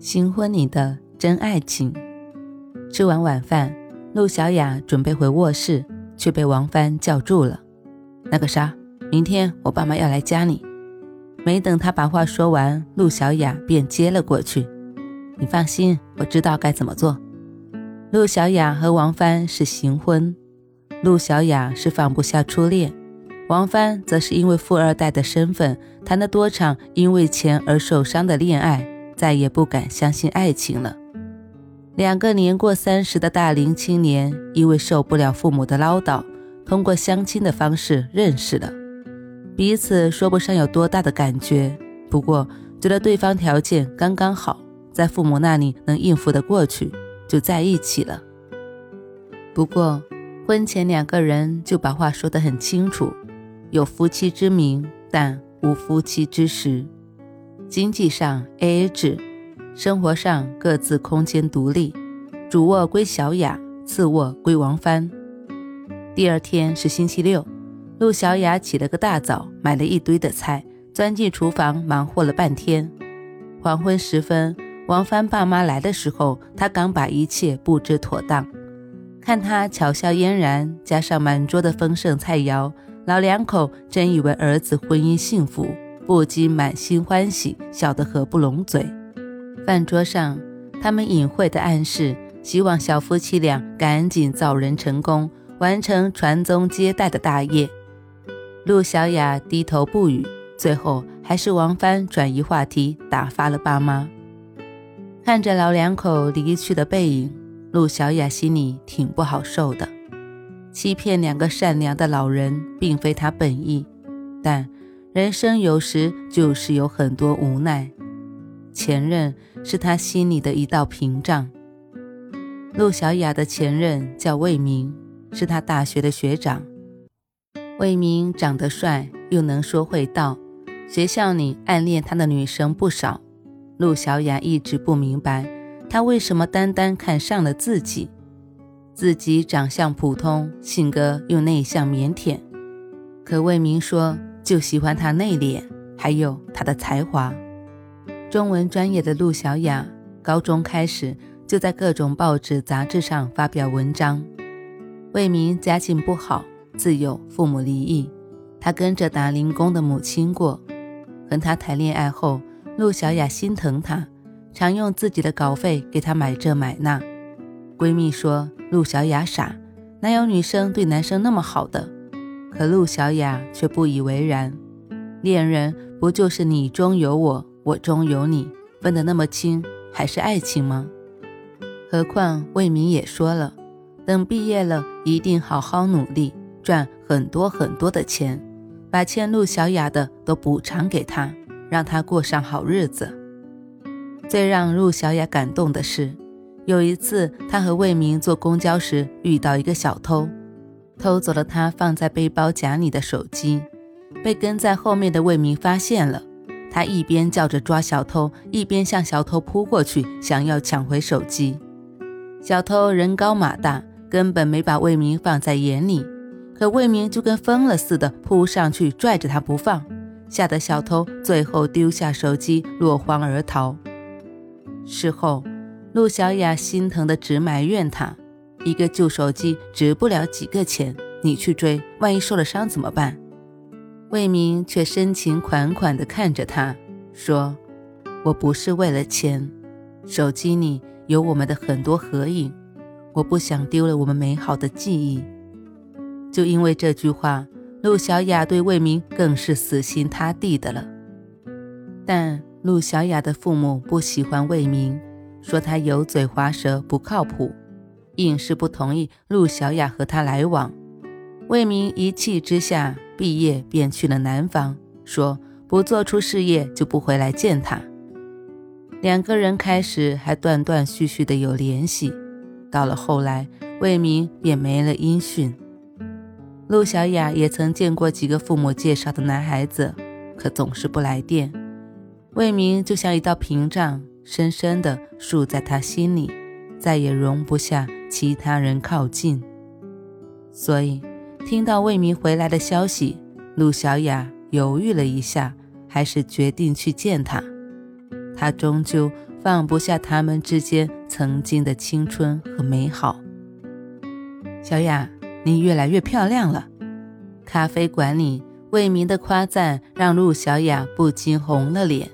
新婚里的真爱情。吃完晚饭，陆小雅准备回卧室，却被王帆叫住了。那个啥，明天我爸妈要来家里。没等他把话说完，陆小雅便接了过去。你放心，我知道该怎么做。陆小雅和王帆是新婚，陆小雅是放不下初恋，王帆则是因为富二代的身份，谈了多场因为钱而受伤的恋爱。再也不敢相信爱情了。两个年过三十的大龄青年，因为受不了父母的唠叨，通过相亲的方式认识了彼此。说不上有多大的感觉，不过觉得对方条件刚刚好，在父母那里能应付得过去，就在一起了。不过婚前两个人就把话说得很清楚：有夫妻之名，但无夫妻之实。经济上 A A 制，生活上各自空间独立，主卧归小雅，次卧归王帆。第二天是星期六，陆小雅起了个大早，买了一堆的菜，钻进厨房忙活了半天。黄昏时分，王帆爸妈来的时候，他刚把一切布置妥当。看他巧笑嫣然，加上满桌的丰盛菜肴，老两口真以为儿子婚姻幸福。不禁满心欢喜，笑得合不拢嘴。饭桌上，他们隐晦的暗示，希望小夫妻俩赶紧造人成功，完成传宗接代的大业。陆小雅低头不语，最后还是王帆转移话题，打发了爸妈。看着老两口离去的背影，陆小雅心里挺不好受的。欺骗两个善良的老人，并非她本意，但。人生有时就是有很多无奈，前任是他心里的一道屏障。陆小雅的前任叫魏明，是他大学的学长。魏明长得帅，又能说会道，学校里暗恋他的女生不少。陆小雅一直不明白，他为什么单单看上了自己。自己长相普通，性格又内向腼腆，可魏明说。就喜欢他内敛，还有他的才华。中文专业的陆小雅，高中开始就在各种报纸杂志上发表文章。魏明家境不好，自幼父母离异，他跟着打零工的母亲过。和他谈恋爱后，陆小雅心疼他，常用自己的稿费给他买这买那。闺蜜说陆小雅傻，哪有女生对男生那么好的？可陆小雅却不以为然，恋人不就是你中有我，我中有你，分得那么清，还是爱情吗？何况魏明也说了，等毕业了，一定好好努力，赚很多很多的钱，把欠陆小雅的都补偿给他，让他过上好日子。最让陆小雅感动的是，有一次她和魏明坐公交时遇到一个小偷。偷走了他放在背包夹里的手机，被跟在后面的魏明发现了。他一边叫着抓小偷，一边向小偷扑过去，想要抢回手机。小偷人高马大，根本没把魏明放在眼里。可魏明就跟疯了似的扑上去，拽着他不放，吓得小偷最后丢下手机，落荒而逃。事后，陆小雅心疼的直埋怨他。一个旧手机值不了几个钱，你去追，万一受了伤怎么办？魏明却深情款款地看着他，说：“我不是为了钱，手机里有我们的很多合影，我不想丢了我们美好的记忆。”就因为这句话，陆小雅对魏明更是死心塌地的了。但陆小雅的父母不喜欢魏明，说他油嘴滑舌，不靠谱。硬是不同意陆小雅和他来往，魏明一气之下，毕业便去了南方，说不做出事业就不回来见他。两个人开始还断断续续的有联系，到了后来，魏明便没了音讯。陆小雅也曾见过几个父母介绍的男孩子，可总是不来电。魏明就像一道屏障，深深的竖在他心里，再也容不下其他人靠近。所以，听到魏明回来的消息，陆小雅犹豫了一下，还是决定去见他。他终究放不下他们之间曾经的青春和美好。小雅，你越来越漂亮了。咖啡馆里，魏明的夸赞让陆小雅不禁红了脸。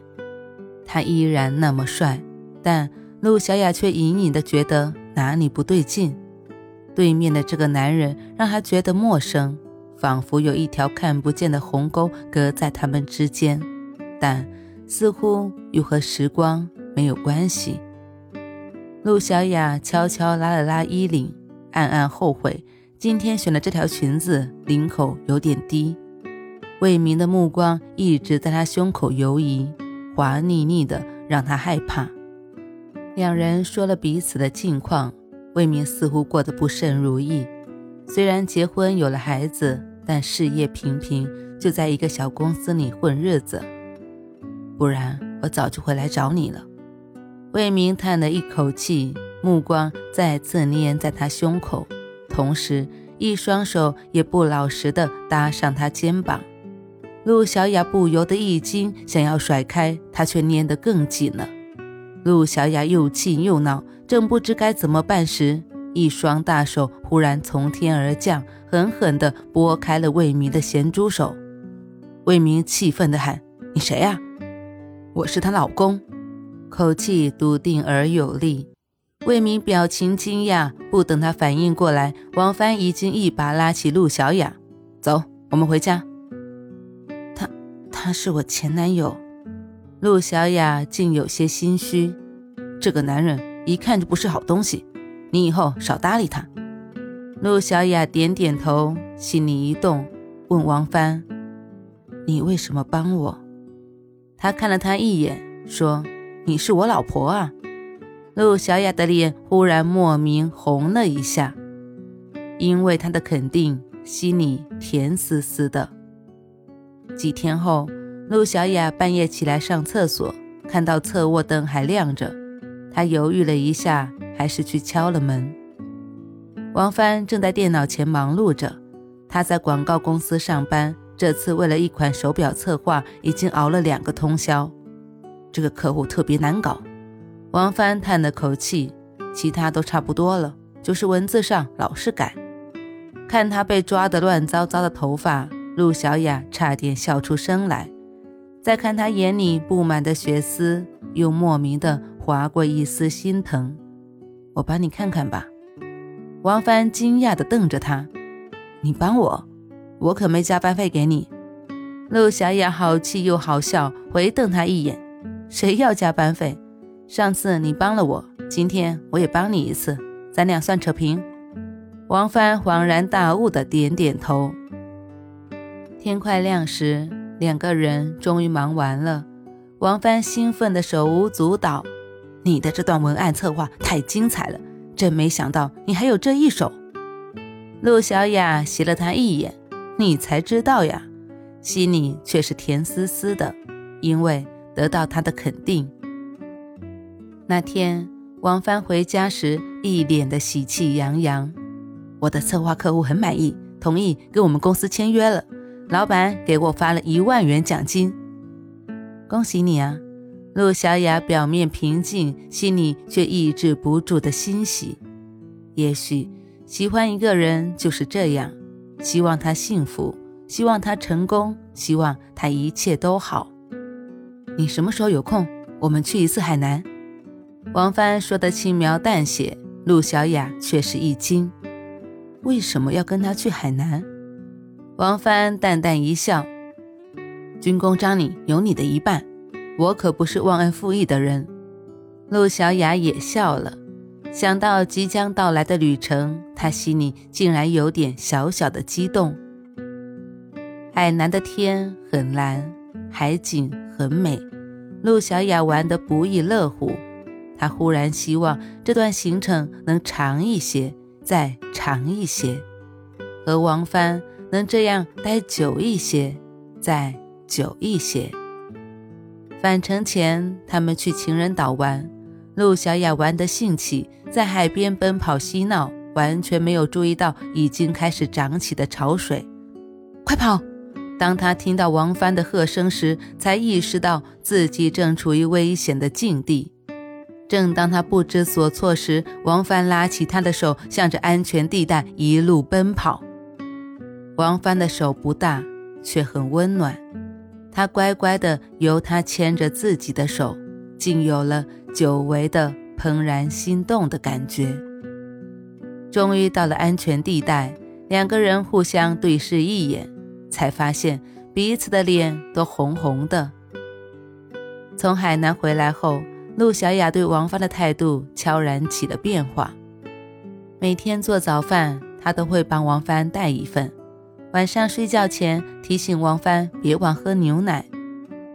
他依然那么帅，但陆小雅却隐隐的觉得哪里不对劲。对面的这个男人让她觉得陌生，仿佛有一条看不见的鸿沟隔在他们之间。但。似乎又和时光没有关系。陆小雅悄悄拉了拉衣领，暗暗后悔今天选的这条裙子领口有点低。魏明的目光一直在她胸口游移，滑腻腻的，让她害怕。两人说了彼此的近况，魏明似乎过得不甚如意。虽然结婚有了孩子，但事业平平，就在一个小公司里混日子。不然我早就会来找你了。魏明叹了一口气，目光再次粘在他胸口，同时一双手也不老实的搭上他肩膀。陆小雅不由得一惊，想要甩开，他却粘得更紧了。陆小雅又气又恼，正不知该怎么办时，一双大手忽然从天而降，狠狠地拨开了魏明的咸猪手。魏明气愤地喊：“你谁呀？”我是她老公，口气笃定而有力。魏明表情惊讶，不等他反应过来，王帆已经一把拉起陆小雅，走，我们回家。他，他是我前男友。陆小雅竟有些心虚，这个男人一看就不是好东西，你以后少搭理他。陆小雅点点头，心里一动，问王帆：“你为什么帮我？”他看了他一眼，说：“你是我老婆啊。”陆小雅的脸忽然莫名红了一下，因为他的肯定，心里甜丝丝的。几天后，陆小雅半夜起来上厕所，看到侧卧灯还亮着，她犹豫了一下，还是去敲了门。王帆正在电脑前忙碌着，他在广告公司上班。这次为了一款手表策划，已经熬了两个通宵。这个客户特别难搞。王帆叹了口气，其他都差不多了，就是文字上老是改。看他被抓得乱糟糟的头发，陆小雅差点笑出声来。再看他眼里布满的血丝，又莫名的划过一丝心疼。我帮你看看吧。王帆惊讶地瞪着他：“你帮我？”我可没加班费给你，陆小雅好气又好笑，回瞪他一眼：“谁要加班费？上次你帮了我，今天我也帮你一次，咱俩算扯平。”王帆恍然大悟的点点头。天快亮时，两个人终于忙完了。王帆兴奋的手舞足蹈：“你的这段文案策划太精彩了，真没想到你还有这一手。”陆小雅斜了他一眼。你才知道呀，心里却是甜丝丝的，因为得到他的肯定。那天王帆回家时，一脸的喜气洋洋。我的策划客户很满意，同意跟我们公司签约了。老板给我发了一万元奖金，恭喜你啊！陆小雅表面平静，心里却抑制不住的欣喜。也许喜欢一个人就是这样。希望他幸福，希望他成功，希望他一切都好。你什么时候有空？我们去一次海南。王帆说的轻描淡写，陆小雅却是一惊。为什么要跟他去海南？王帆淡淡一笑：“军功章里有你的一半，我可不是忘恩负义的人。”陆小雅也笑了。想到即将到来的旅程，他心里竟然有点小小的激动。海南的天很蓝，海景很美，陆小雅玩得不亦乐乎。她忽然希望这段行程能长一些，再长一些，和王帆能这样待久一些，再久一些。返程前，他们去情人岛玩，陆小雅玩得兴起，在海边奔跑嬉闹，完全没有注意到已经开始涨起的潮水。快跑！当他听到王帆的喝声时，才意识到自己正处于危险的境地。正当他不知所措时，王帆拉起他的手，向着安全地带一路奔跑。王帆的手不大，却很温暖。他乖乖地由他牵着自己的手，竟有了久违的怦然心动的感觉。终于到了安全地带，两个人互相对视一眼。才发现彼此的脸都红红的。从海南回来后，陆小雅对王帆的态度悄然起了变化。每天做早饭，她都会帮王帆带一份；晚上睡觉前提醒王帆别忘喝牛奶。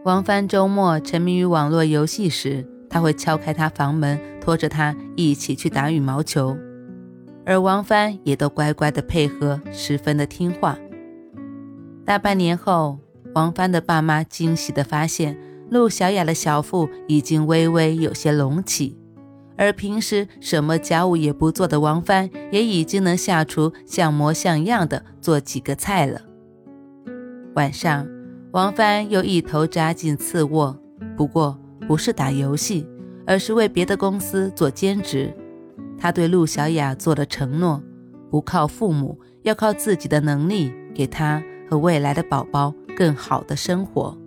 王帆周末沉迷于网络游戏时，他会敲开他房门，拖着他一起去打羽毛球，而王帆也都乖乖的配合，十分的听话。大半年后，王帆的爸妈惊喜地发现，陆小雅的小腹已经微微有些隆起，而平时什么家务也不做的王帆，也已经能下厨像模像样的做几个菜了。晚上，王帆又一头扎进次卧，不过不是打游戏，而是为别的公司做兼职。他对陆小雅做了承诺，不靠父母，要靠自己的能力给他。和未来的宝宝更好的生活。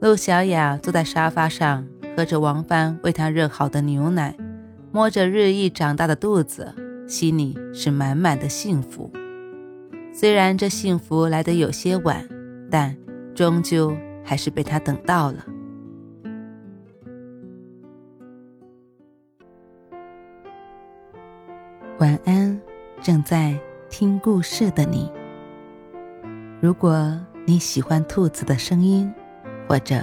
陆小雅坐在沙发上，喝着王帆为他热好的牛奶，摸着日益长大的肚子，心里是满满的幸福。虽然这幸福来得有些晚，但终究还是被他等到了。晚安，正在听故事的你。如果你喜欢兔子的声音，或者